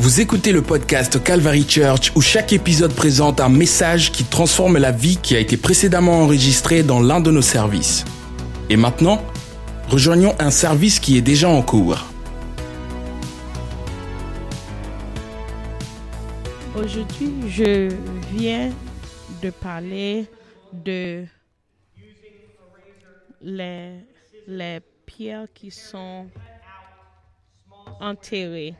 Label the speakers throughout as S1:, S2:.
S1: Vous écoutez le podcast Calvary Church où chaque épisode présente un message qui transforme la vie qui a été précédemment enregistrée dans l'un de nos services. Et maintenant, rejoignons un service qui est déjà en cours.
S2: Aujourd'hui, je viens de parler de les, les pierres qui sont enterrées.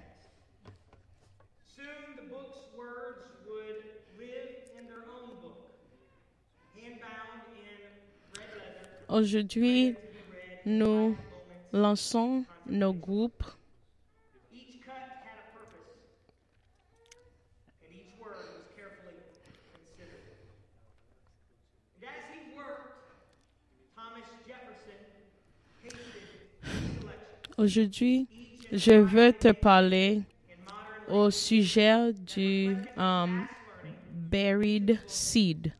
S3: Thomas Jefferson pasted each selection
S2: Aujourd'hui, je veux te parler au sujet du um, buried seed.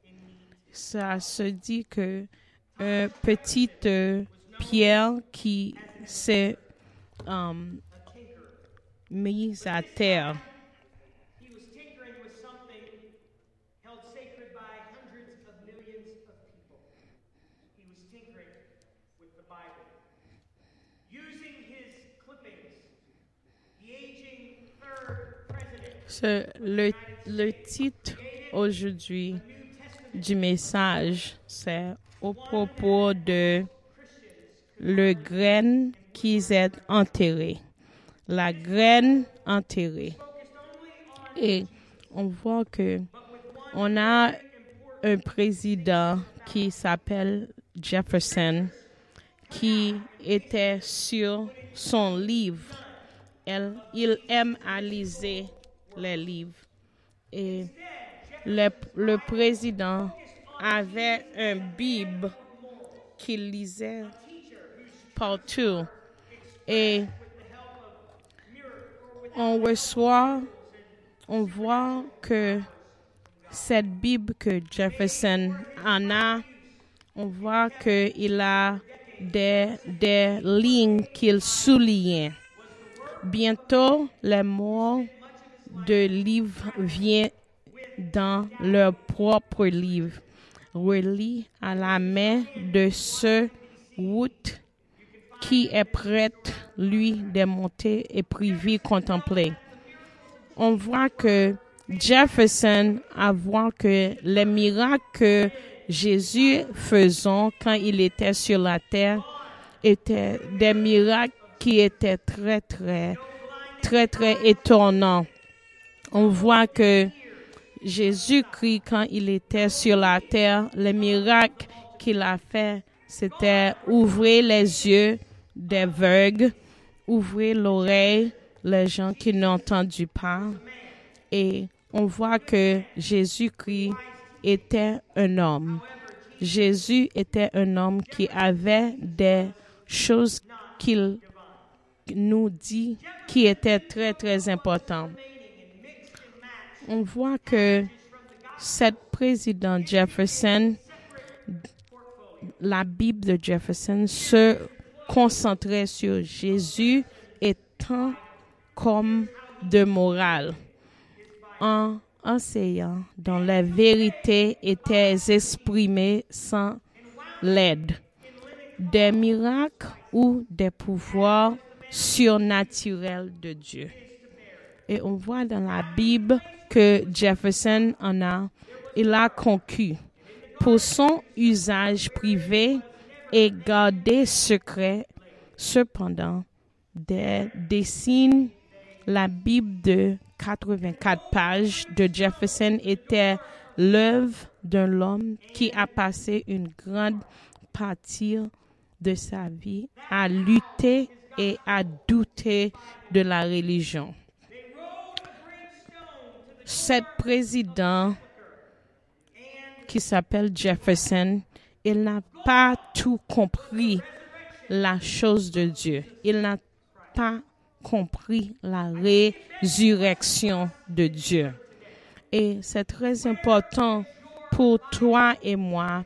S2: Ça se dit que une petite euh, pierre qui s'est um, mise à terre. Le, le titre aujourd'hui du message, c'est au propos de le graine qui est enterré. La graine enterrée. Et on voit que on a un président qui s'appelle Jefferson qui était sur son livre. Il aime à liser les livres. Et le président avait un bible qu'il lisait partout. Et on reçoit, on voit que cette Bible que Jefferson en a, on voit qu'il a des, des lignes qu'il souligne. Bientôt, les mots de livre viennent dans leur propre livre, relié à la main de ce route qui est prête, lui, de monter et privé contempler. On voit que Jefferson a vu que les miracles que Jésus faisait quand il était sur la terre étaient des miracles qui étaient très, très, très, très étonnants. On voit que Jésus-Christ, quand il était sur la terre, les miracles qu'il a fait, c'était ouvrir les yeux des aveugles, ouvrir l'oreille les gens qui n'ont entendu pas. Et on voit que Jésus-Christ était un homme. Jésus était un homme qui avait des choses qu'il nous dit qui étaient très, très importantes. On voit que cette président Jefferson, la Bible de Jefferson se concentrait sur Jésus étant comme de morale en enseignant dont la vérité était exprimée sans l'aide des miracles ou des pouvoirs surnaturels de Dieu. Et on voit dans la Bible que Jefferson en a, il a conquis pour son usage privé et gardé secret. Cependant, des dessins, la Bible de 84 pages de Jefferson était l'œuvre d'un homme qui a passé une grande partie de sa vie à lutter et à douter de la religion. Cet président qui s'appelle Jefferson, il n'a pas tout compris la chose de Dieu. Il n'a pas compris la résurrection de Dieu. Et c'est très important pour toi et moi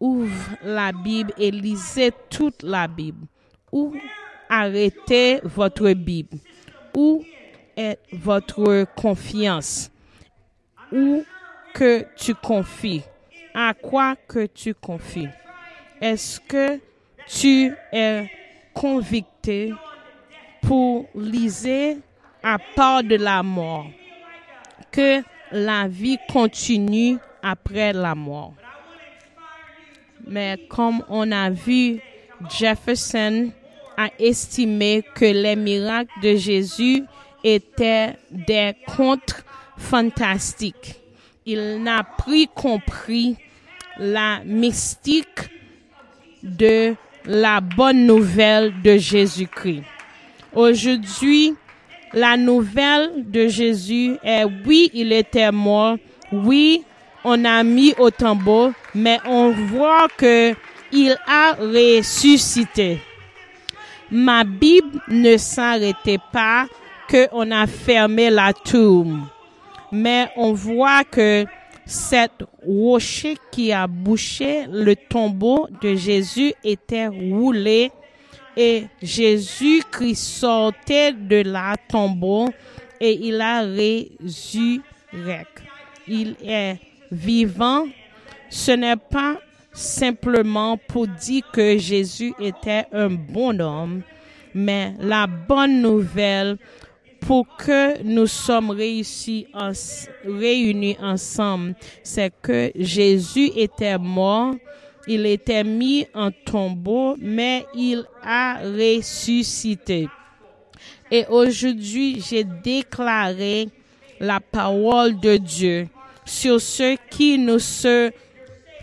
S2: ouvre la Bible et lisez toute la Bible ou arrêtez votre Bible. où est votre confiance? Où que tu confies? À quoi que tu confies? Est-ce que tu es convicté pour liser à part de la mort? Que la vie continue après la mort. Mais comme on a vu, Jefferson a estimé que les miracles de Jésus étaient des contes fantastiques. Il n'a pris compris la mystique de la bonne nouvelle de Jésus-Christ. Aujourd'hui, la nouvelle de Jésus est oui, il était mort, oui, on a mis au tombeau, mais on voit que il a ressuscité. Ma Bible ne s'arrêtait pas que on a fermé la tombe, mais on voit que cette rocher qui a bouché le tombeau de Jésus était roulé et Jésus-Christ sortait de la tombeau et il a résurrecté. Il est vivant. Ce n'est pas simplement pour dire que Jésus était un bon homme, mais la bonne nouvelle pour que nous sommes réunis ensemble, c'est que Jésus était mort, il était mis en tombeau, mais il a ressuscité. Et aujourd'hui, j'ai déclaré la parole de Dieu sur ceux qui nous se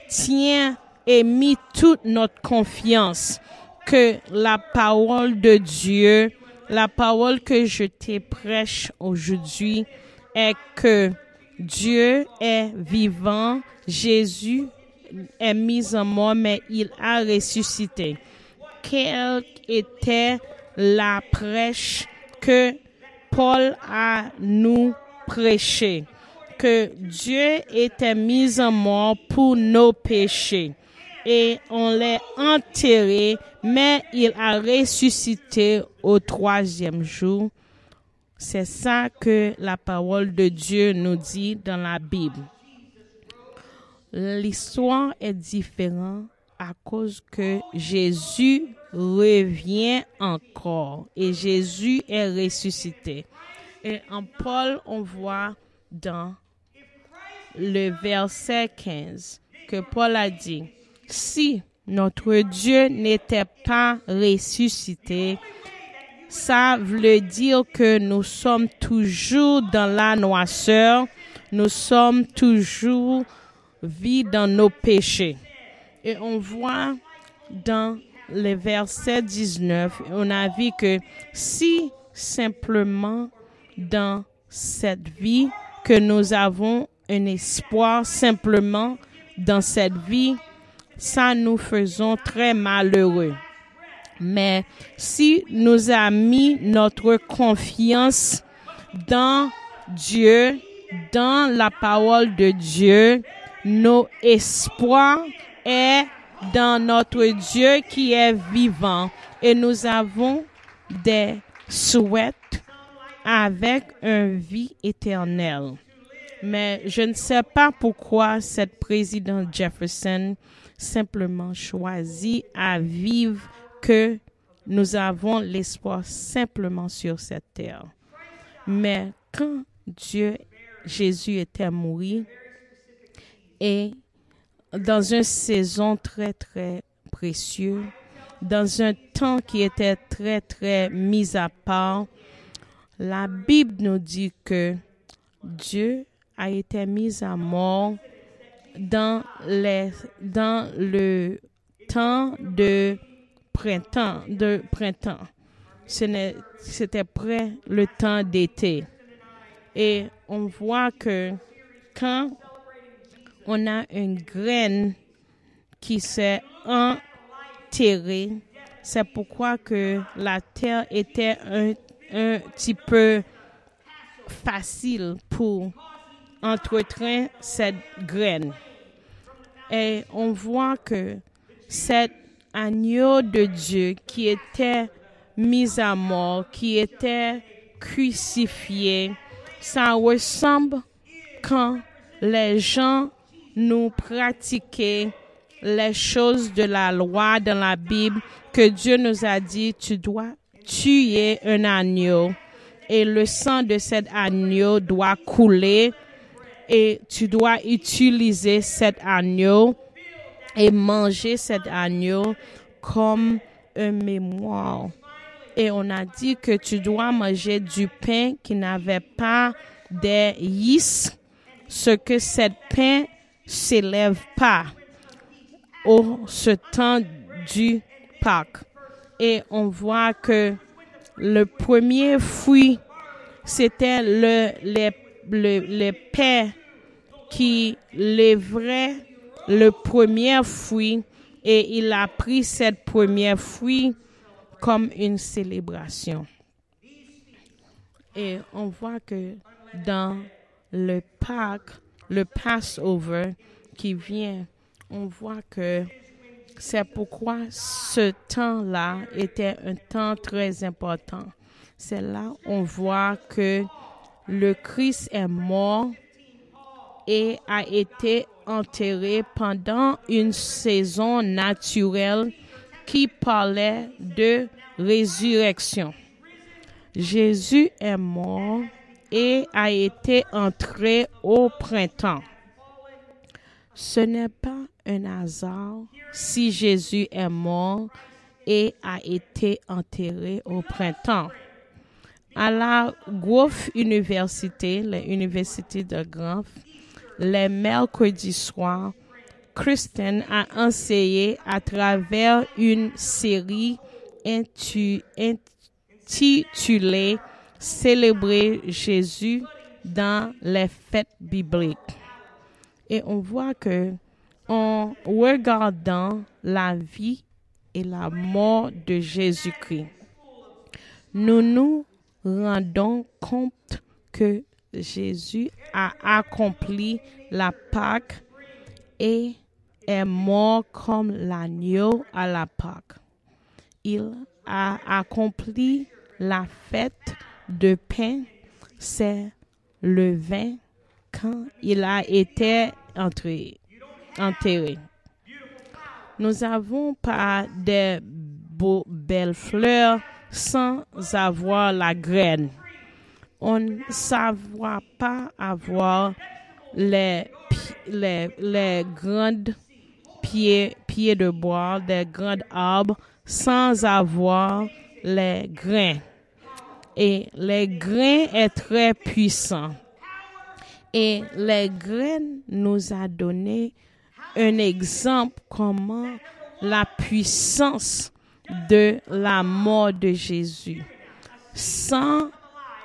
S2: tient et mis toute notre confiance que la parole de Dieu, la parole que je te prêche aujourd'hui est que Dieu est vivant, Jésus est mis en mort, mais il a ressuscité. Quelle était la prêche que Paul a nous prêché? Que Dieu était mis en mort pour nos péchés et on l'a enterré, mais il a ressuscité au troisième jour. C'est ça que la parole de Dieu nous dit dans la Bible. L'histoire est différente à cause que Jésus revient encore et Jésus est ressuscité. Et en Paul, on voit dans le verset 15 que Paul a dit, si notre Dieu n'était pas ressuscité, ça veut dire que nous sommes toujours dans la noisseur, nous sommes toujours vit dans nos péchés. Et on voit dans le verset 19, on a vu que si simplement dans cette vie que nous avons un espoir simplement dans cette vie, ça nous faisons très malheureux. Mais si nous avons mis notre confiance dans Dieu, dans la parole de Dieu, nos espoirs est dans notre Dieu qui est vivant et nous avons des souhaits avec une vie éternelle. Mais je ne sais pas pourquoi cette présidente Jefferson simplement choisit à vivre que nous avons l'espoir simplement sur cette terre. Mais quand Dieu, Jésus était mort, et dans une saison très, très précieuse, dans un temps qui était très, très mis à part, la Bible nous dit que Dieu a été mis à mort dans, les, dans le temps de printemps, de printemps. C'était près le temps d'été. Et on voit que quand on a une graine qui s'est enterrée, c'est pourquoi que la terre était un, un petit peu facile pour entretenir cette graine. Et on voit que cet agneau de Dieu qui était mis à mort, qui était crucifié. Ça ressemble quand les gens nous pratiquaient les choses de la loi dans la Bible que Dieu nous a dit, tu dois tuer un agneau et le sang de cet agneau doit couler et tu dois utiliser cet agneau et manger cet agneau comme un mémoire. Et on a dit que tu dois manger du pain qui n'avait pas des yeast, ce que cet pain s'élève pas au ce temps du Pâques. Et on voit que le premier fruit, c'était le, les, qui livrait le premier fruit et il a pris cette première fruit comme une célébration. Et on voit que dans le Pâques, le Passover qui vient, on voit que c'est pourquoi ce temps-là était un temps très important. C'est là on voit que le Christ est mort et a été enterré pendant une saison naturelle qui parlait de résurrection. Jésus est mort et a été entré au printemps. Ce n'est pas un hasard si Jésus est mort et a été enterré au printemps. À la Grove Université, l'université de Grove, les mercredis soirs, Kristen a enseigné à travers une série intitulée Célébrer Jésus dans les fêtes bibliques. Et on voit que en regardant la vie et la mort de Jésus-Christ, nous nous rendons compte que Jésus a accompli la Pâque et est mort comme l'agneau à la Pâque. Il a accompli la fête de pain, c'est le vin quand il a été enterré. Nous avons pas de beaux, belles fleurs sans avoir la graine. On ne savoir pas avoir les, les, les grandes pieds, de bois, des grands arbres sans avoir les grains. Et les grains est très puissant. Et les graines nous a donné un exemple comment la puissance de la mort de Jésus.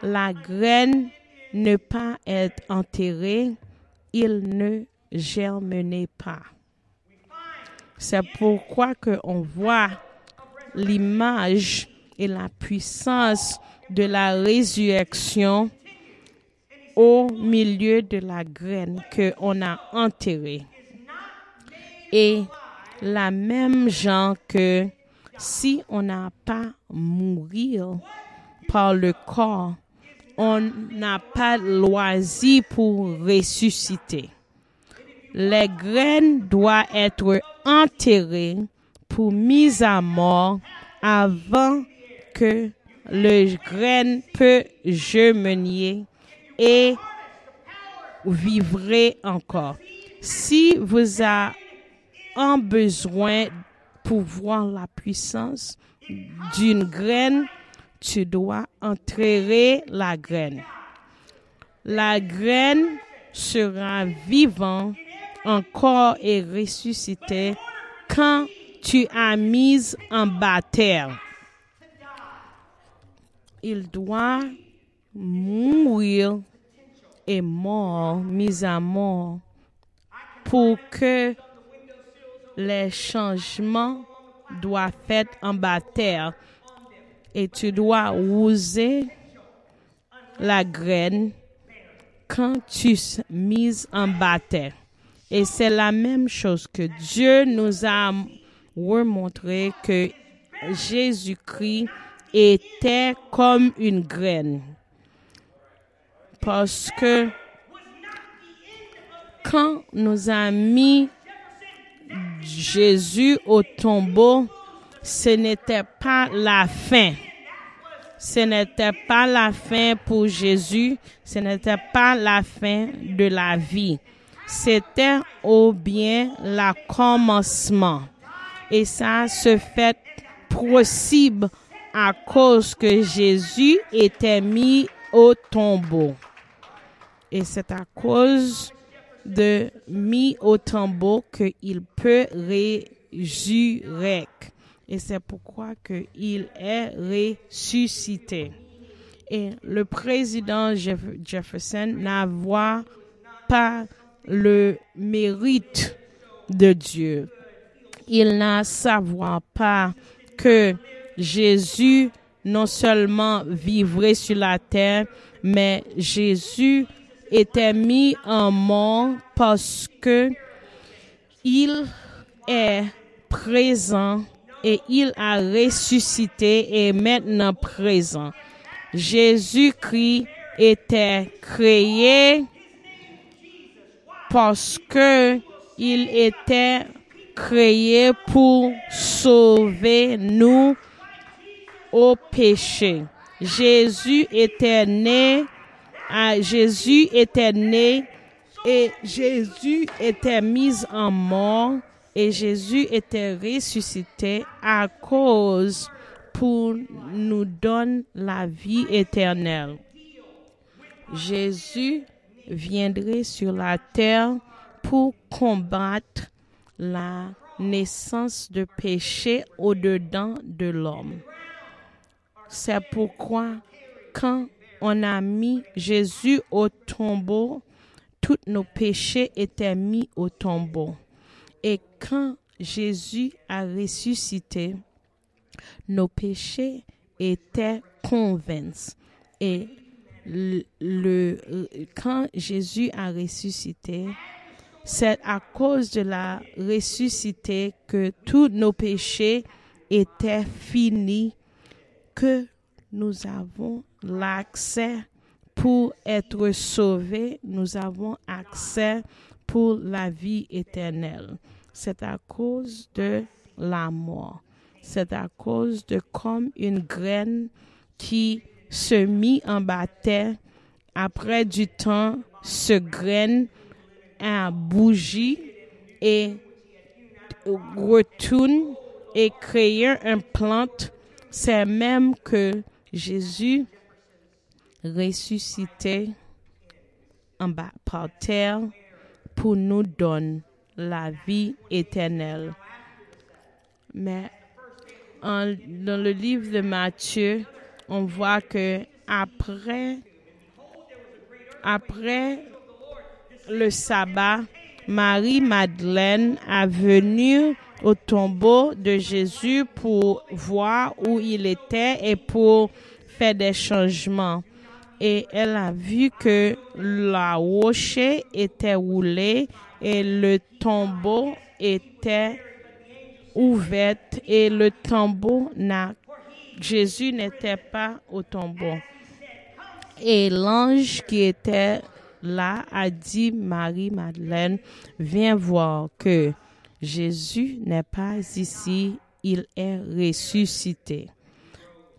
S2: La graine ne pas être enterrée, il ne germenait pas. C'est pourquoi que on voit l'image et la puissance de la résurrection au milieu de la graine que on a enterrée. Et la même genre que si on n'a pas mourir par le corps, on n'a pas loisir pour ressusciter. Les graines doivent être enterrées pour mise à mort avant que le graine peut germiner et vivre encore. Si vous avez un besoin pour voir la puissance d'une graine, tu dois enterrer la graine. La graine sera vivante encore et ressuscitée quand tu as mise en baptême. Il doit mourir et mort, mis à mort, pour que les changements doivent être en baptême et tu dois user la graine quand tu es mise en baptême. Et c'est la même chose que Dieu nous a remontré que Jésus-Christ était comme une graine. parce que quand nous a mis Jésus au tombeau, ce n'était pas la fin. Ce n'était pas la fin pour Jésus, ce n'était pas la fin de la vie. C'était au bien le commencement. Et ça se fait possible à cause que Jésus était mis au tombeau. Et c'est à cause de mis au tombeau qu'il peut résurrecter. Et c'est pourquoi qu'il est ressuscité. Et le président Jeff- Jefferson n'avait pas le mérite de Dieu. Il n'a savoir pas que Jésus non seulement vivrait sur la terre, mais Jésus était mis en mort parce que il est présent et il a ressuscité et maintenant présent. Jésus-Christ était créé parce que il était créé pour sauver nous au péché. Jésus était né, Jésus était né et Jésus était mis en mort et Jésus était ressuscité à cause pour nous donner la vie éternelle. Jésus viendrait sur la terre pour combattre la naissance de péché au-dedans de l'homme. C'est pourquoi quand on a mis Jésus au tombeau, tous nos péchés étaient mis au tombeau. Et quand Jésus a ressuscité, nos péchés étaient convaincus. Et quand Jésus a ressuscité, c'est à cause de la ressuscité que tous nos péchés étaient finis, que nous avons l'accès pour être sauvés, nous avons accès pour la vie éternelle. C'est à cause de la mort. C'est à cause de comme une graine qui se mit en bataille. Après du temps, ce graine a bougé et retourne et créer une plante. C'est même que Jésus ressuscité en bas par terre nous donner la vie éternelle. Mais dans le livre de Matthieu, on voit que après, après le sabbat, Marie-Madeleine a venu au tombeau de Jésus pour voir où il était et pour faire des changements. Et elle a vu que la rocher était roulée et le tombeau était ouvert et le tombeau n'a Jésus n'était pas au tombeau. Et l'ange qui était là a dit Marie-Madeleine, viens voir que Jésus n'est pas ici, il est ressuscité.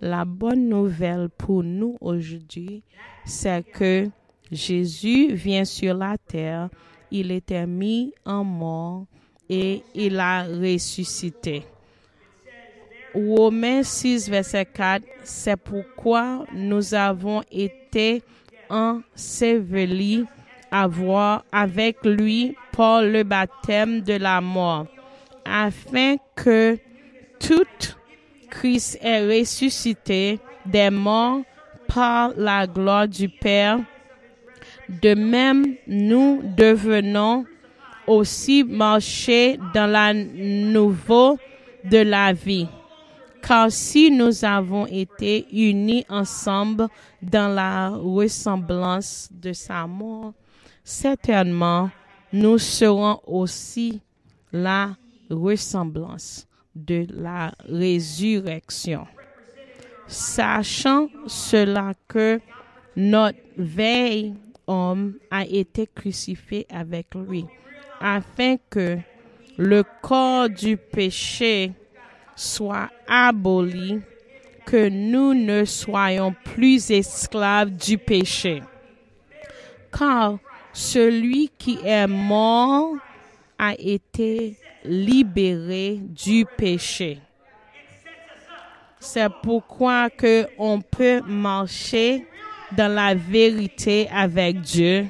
S2: La bonne nouvelle pour nous aujourd'hui, c'est que Jésus vient sur la terre, il était mis en mort et il a ressuscité. Romains 6, verset 4, c'est pourquoi nous avons été ensevelis à voir avec lui par le baptême de la mort, afin que tout Christ est ressuscité des morts par la gloire du Père. De même, nous devenons aussi marcher dans la nouveau de la vie. Car si nous avons été unis ensemble dans la ressemblance de sa mort, certainement nous serons aussi la ressemblance de la résurrection. Sachant cela que notre veille homme a été crucifié avec lui, afin que le corps du péché soit aboli, que nous ne soyons plus esclaves du péché. Car celui qui est mort a été libéré du péché. C'est pourquoi que on peut marcher dans la vérité avec Dieu.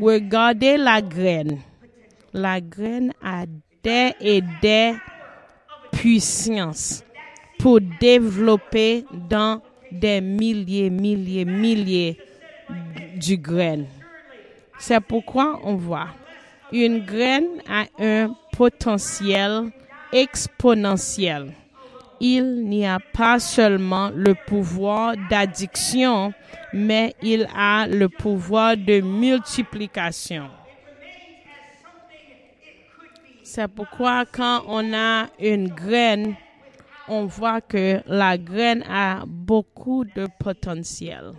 S2: Regardez la graine. La graine a des et des puissances pour développer dans des milliers, milliers, milliers du graine. C'est pourquoi on voit une graine a un potentiel exponentiel. Il n'y a pas seulement le pouvoir d'addiction, mais il a le pouvoir de multiplication. C'est pourquoi quand on a une graine, on voit que la graine a beaucoup de potentiel.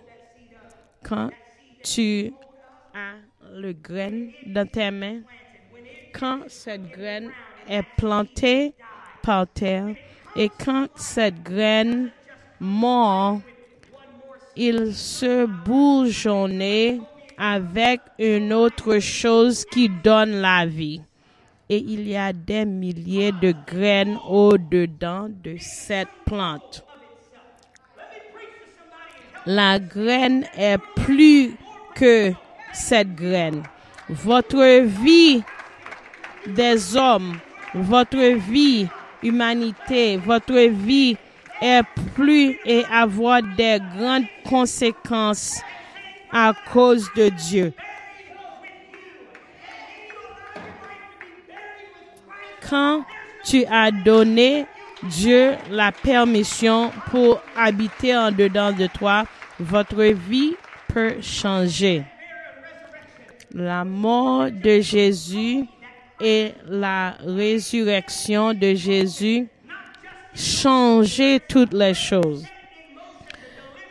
S2: Quand tu as le graine dans tes mains, quand cette graine est plantée par terre et quand cette graine mord, il se bourgeonne avec une autre chose qui donne la vie. Et il y a des milliers de graines au-dedans de cette plante. La graine est plus que cette graine. Votre vie des hommes, votre vie humanité, votre vie est plus et avoir des grandes conséquences à cause de Dieu. Quand tu as donné Dieu la permission pour habiter en dedans de toi, votre vie peut changer. La mort de Jésus et la résurrection de Jésus changeaient toutes les choses.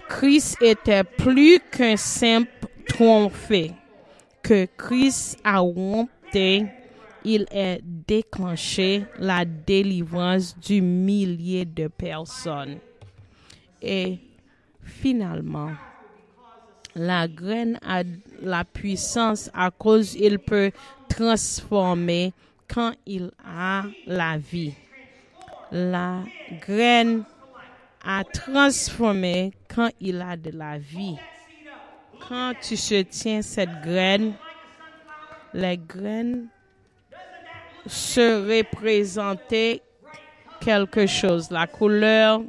S2: Christ était plus qu'un simple trophée. Que Christ a rompé, il est déclenché la délivrance du millier de personnes. Et finalement, la graine a la puissance à cause il peut transformer quand il a la vie. La graine a transformé quand il a de la vie. Quand tu se tiens cette graine, les graines se représentaient quelque chose. La couleur,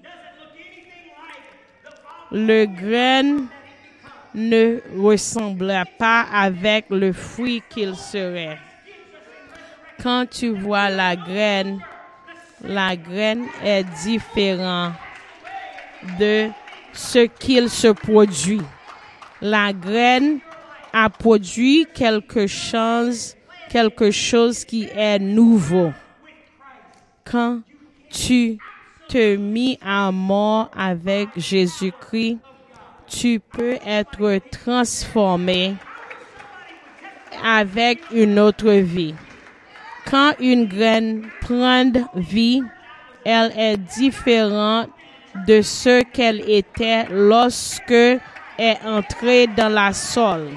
S2: le graine ne ressemblait pas avec le fruit qu'il serait. Quand tu vois la graine, la graine est différente de ce qu'il se produit. La graine a produit quelque chose, quelque chose qui est nouveau. Quand tu te mis à mort avec Jésus-Christ, tu peux être transformé avec une autre vie. Quand une graine prend vie, elle est différente de ce qu'elle était lorsque est entrée dans la sol.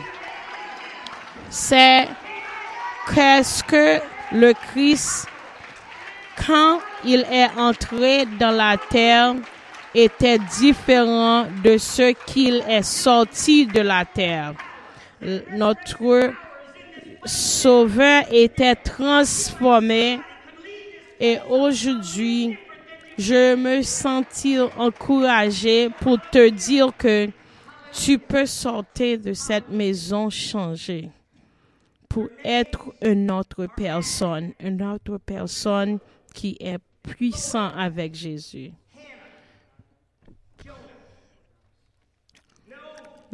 S2: C'est qu'est-ce que le Christ, quand il est entré dans la terre, était différent de ce qu'il est sorti de la terre. Notre Sauveur était transformé et aujourd'hui, je me sentis encouragé pour te dire que tu peux sortir de cette maison changée pour être une autre personne, une autre personne qui est puissant avec Jésus.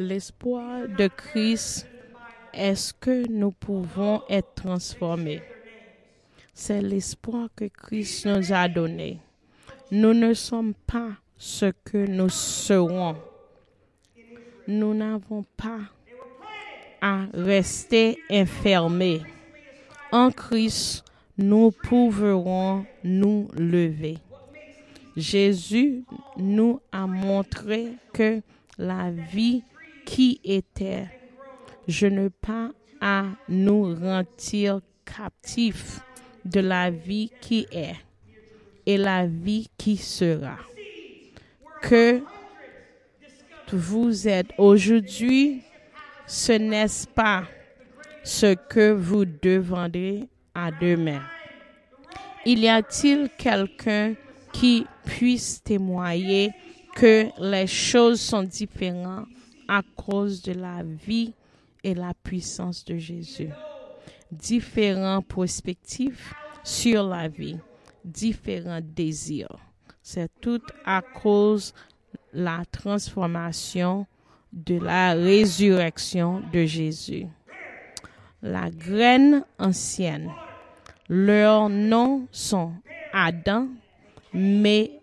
S2: L'espoir de Christ est-ce que nous pouvons être transformés? C'est l'espoir que Christ nous a donné. Nous ne sommes pas ce que nous serons. nous n'avons pas à rester enfermés. En Christ, nous pourrons nous lever. Jésus nous a montré que la vie qui était, je ne pas à nous rendre captifs de la vie qui est et la vie qui sera. Que vous êtes aujourd'hui, ce n'est pas ce que vous demanderez à demain? Il y a-t-il quelqu'un qui puisse témoigner que les choses sont différentes à cause de la vie et la puissance de Jésus? Différentes perspectives sur la vie, différents désirs. C'est tout à cause de la transformation de la résurrection de Jésus. La graine ancienne, leurs noms sont Adam, Methuselah,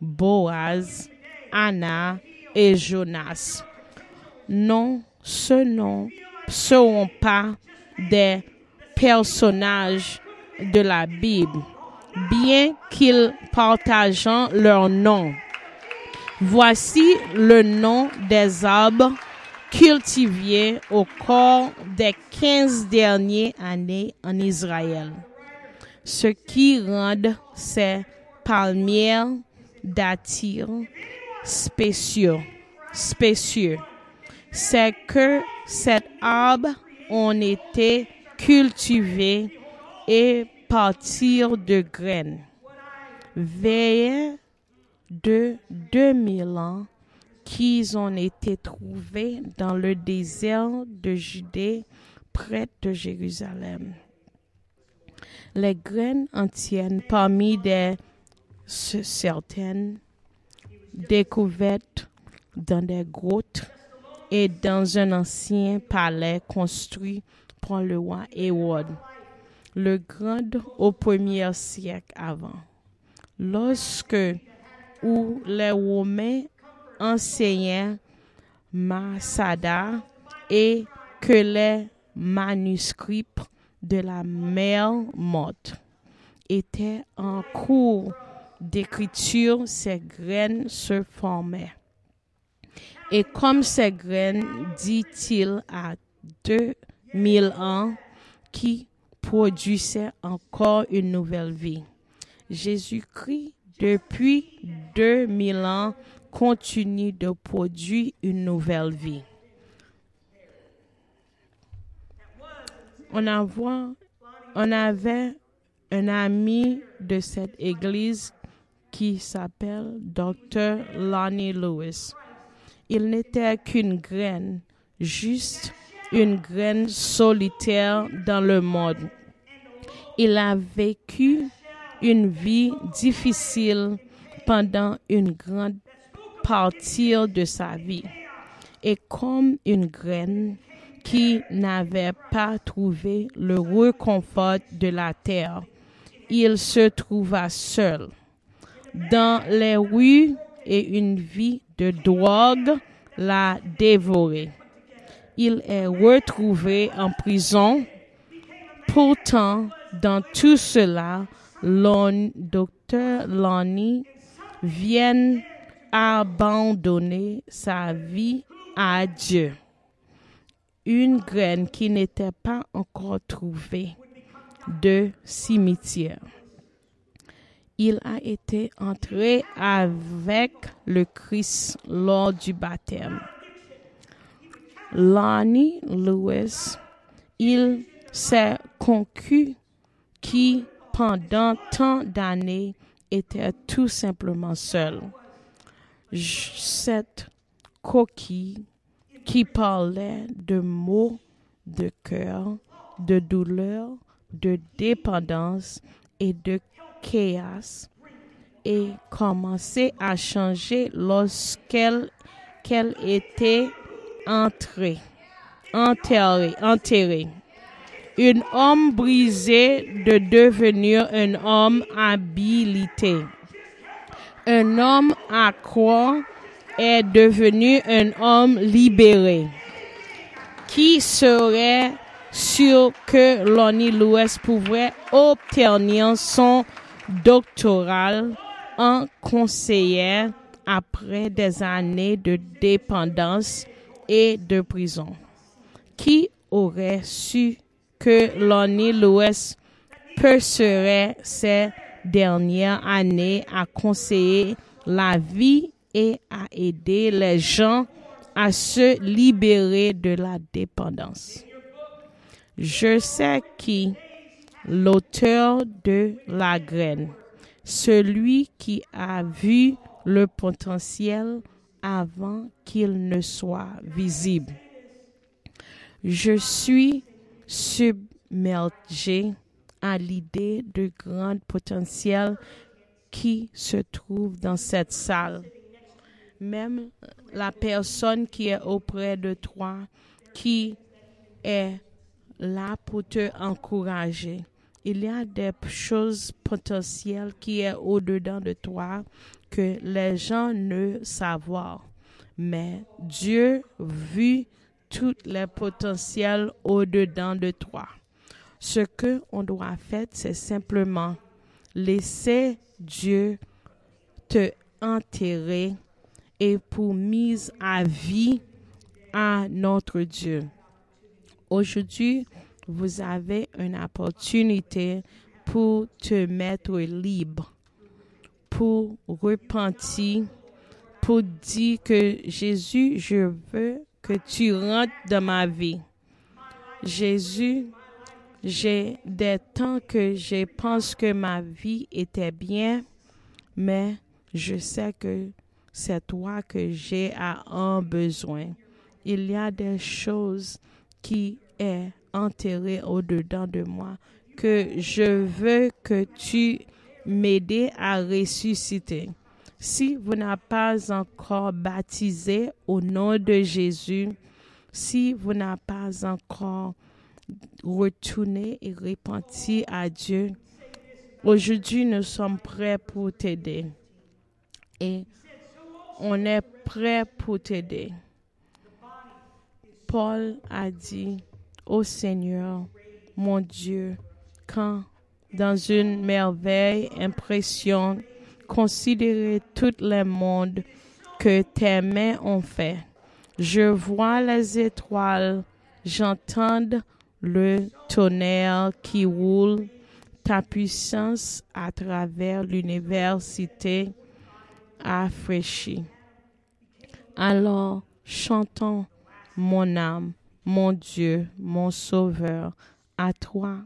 S2: Boaz, Anna et Jonas. Non, ce nom seront pas des personnages de la Bible, bien qu'ils partagent leur nom. Voici le nom des arbres cultivés au cours des quinze dernières années en Israël. Ce qui rend ces palmiers d'attire spéciaux, spécieux, c'est que ces arbres ont été cultivés et partir de graines. Veillez de 2000 ans qu'ils ont été trouvés dans le désert de Judée près de Jérusalem. Les graines entières parmi des certaines découvertes dans des grottes et dans un ancien palais construit par le roi Hérode, le grand au premier siècle avant. Lorsque les Romains enseignaient Masada et que les manuscrits de la mer morte étaient en cours d'écriture, ces graines se formaient. Et comme ces graines, dit-il, à deux mille ans, qui produisaient encore une nouvelle vie. Jésus-Christ, depuis 2000 ans, continue de produire une nouvelle vie. On, on avait un ami de cette église qui s'appelle Dr. Lonnie Lewis. Il n'était qu'une graine, juste une graine solitaire dans le monde. Il a vécu une vie difficile pendant une grande partie de sa vie. Et comme une graine qui n'avait pas trouvé le réconfort de la terre, il se trouva seul dans les rues et une vie de drogue l'a dévoré. Il est retrouvé en prison. Pourtant, dans tout cela, le docteur Lonnie vient abandonner sa vie à Dieu. Une graine qui n'était pas encore trouvée de cimetière. Il a été entré avec le Christ lors du baptême. Lonnie Lewis, il s'est concu qui pendant tant d'années était tout simplement seul. Cette coquille qui parlait de mots de cœur, de douleur, de dépendance et de chaos et commençait à changer lorsqu'elle qu'elle était entrée, enterrée, enterrée. Un homme brisé de devenir un homme habilité. Un homme à croire est devenu un homme libéré qui serait sûr que Lonnie Lewis pouvait obtenir son doctoral en conseiller après des années de dépendance et de prison. Qui aurait su que Lonnie Lewis passerait ses dernières années à conseiller la vie et à aider les gens à se libérer de la dépendance? Je sais qui l'auteur de la graine, celui qui a vu le potentiel avant qu'il ne soit visible. Je suis submergé à l'idée du grand potentiel qui se trouve dans cette salle. Même la personne qui est auprès de toi, qui est là pour te encourager. Il y a des choses potentielles qui est au-dedans de toi que les gens ne savent. Mais Dieu vu tous les potentiels au-dedans de toi. Ce que on doit faire, c'est simplement laisser Dieu te enterrer et pour mise à vie à notre Dieu. Aujourd'hui, vous avez une opportunité pour te mettre libre, pour repentir, pour dire que Jésus, je veux que tu rentres dans ma vie. Jésus, j'ai des temps que je pense que ma vie était bien, mais je sais que c'est toi que j'ai un besoin. Il y a des choses qui est enterrées au-dedans de moi que je veux que tu m'aides à ressusciter. Si vous n'avez pas encore baptisé au nom de Jésus, si vous n'avez pas encore retourné et repenti à Dieu, aujourd'hui nous sommes prêts pour t'aider. Et on est prêt pour t'aider. Paul a dit, Ô Seigneur, mon Dieu, quand dans une merveille impression, considérer tout le monde que tes mains ont fait. Je vois les étoiles, j'entends le tonnerre qui roule, ta puissance à travers l'université affraîchie. Alors, chantons mon âme, mon Dieu, mon Sauveur, à toi,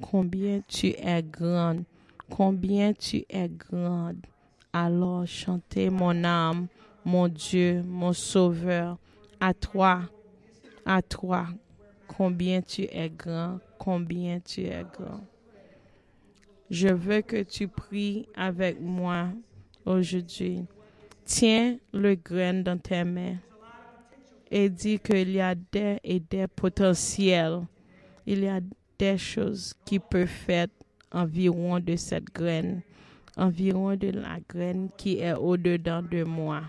S2: combien tu es grande, combien tu es grande. Alors chantez mon âme, mon Dieu, mon Sauveur, à toi, à toi, combien tu es grand, combien tu es grand. Je veux que tu pries avec moi aujourd'hui. Tiens le grain dans tes mains et dit qu'il y a des et des potentiels. Il y a des choses qui peuvent faire environ de cette graine, environ de la graine qui est au-dedans de moi.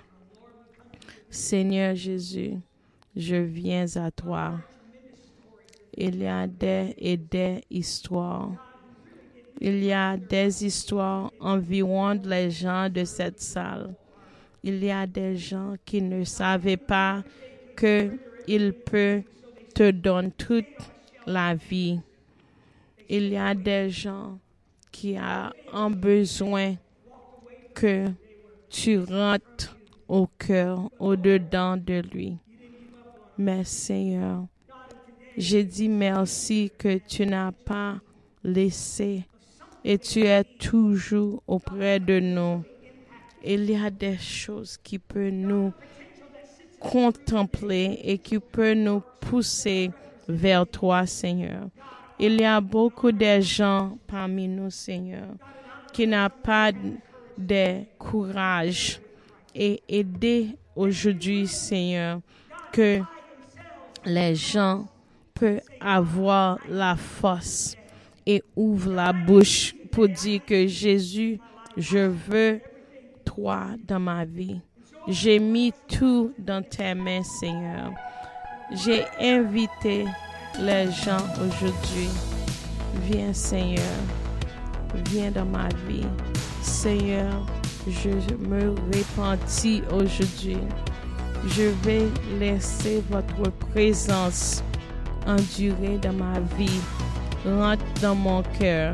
S2: Seigneur Jésus, je viens à toi. Il y a des et des histoires. Il y a des histoires environ les gens de cette salle. Il y a des gens qui ne savaient pas qu'il peut te donner toute la vie. Il y a des gens qui ont besoin que tu rentres au cœur, au-dedans de lui. Mais Seigneur, j'ai dit merci que tu n'as pas laissé et tu es toujours auprès de nous. Il y a des choses qui peuvent nous contempler et qui peut nous pousser vers toi, Seigneur. Il y a beaucoup de gens parmi nous, Seigneur, qui n'ont pas de courage et aider aujourd'hui, Seigneur, que les gens peuvent avoir la force et ouvrent la bouche pour dire que Jésus, je veux toi dans ma vie. J'ai mis tout dans tes mains, Seigneur. J'ai invité les gens aujourd'hui. Viens, Seigneur. Viens dans ma vie. Seigneur, je me repentis aujourd'hui. Je vais laisser votre présence endurer dans ma vie. Rentre dans mon cœur.